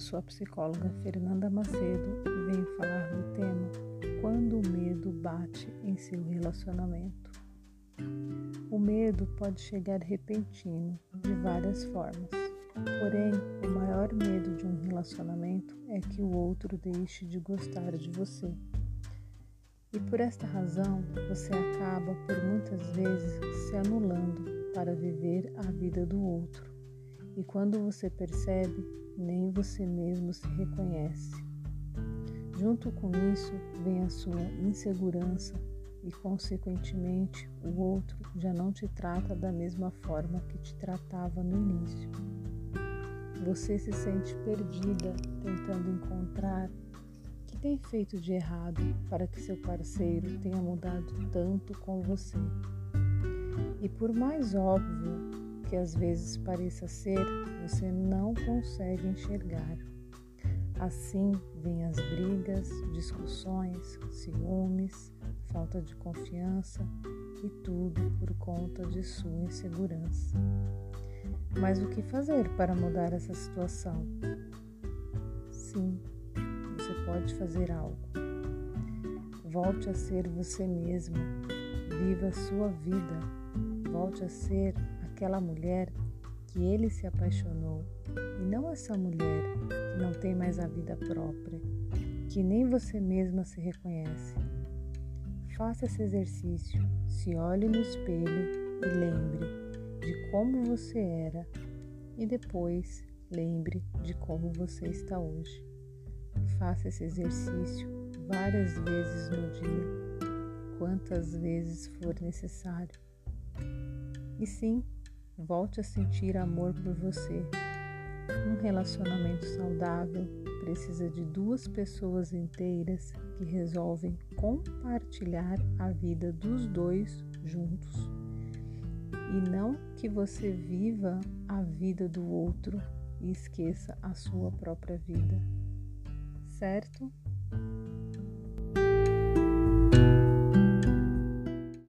sou a psicóloga Fernanda Macedo e venho falar do tema Quando o medo bate em seu relacionamento. O medo pode chegar repentino de várias formas, porém, o maior medo de um relacionamento é que o outro deixe de gostar de você. E por esta razão, você acaba por muitas vezes se anulando para viver a vida do outro e quando você percebe, nem você mesmo se reconhece. Junto com isso vem a sua insegurança e, consequentemente, o outro já não te trata da mesma forma que te tratava no início. Você se sente perdida tentando encontrar o que tem feito de errado para que seu parceiro tenha mudado tanto com você. E por mais óbvio que às vezes pareça ser, você não consegue enxergar. Assim vêm as brigas, discussões, ciúmes, falta de confiança e tudo por conta de sua insegurança. Mas o que fazer para mudar essa situação? Sim, você pode fazer algo. Volte a ser você mesmo, viva a sua vida, volte a ser aquela mulher que ele se apaixonou e não essa mulher que não tem mais a vida própria, que nem você mesma se reconhece. Faça esse exercício, se olhe no espelho e lembre de como você era e depois lembre de como você está hoje. Faça esse exercício várias vezes no dia, quantas vezes for necessário. E sim, Volte a sentir amor por você. Um relacionamento saudável precisa de duas pessoas inteiras que resolvem compartilhar a vida dos dois juntos. E não que você viva a vida do outro e esqueça a sua própria vida. Certo?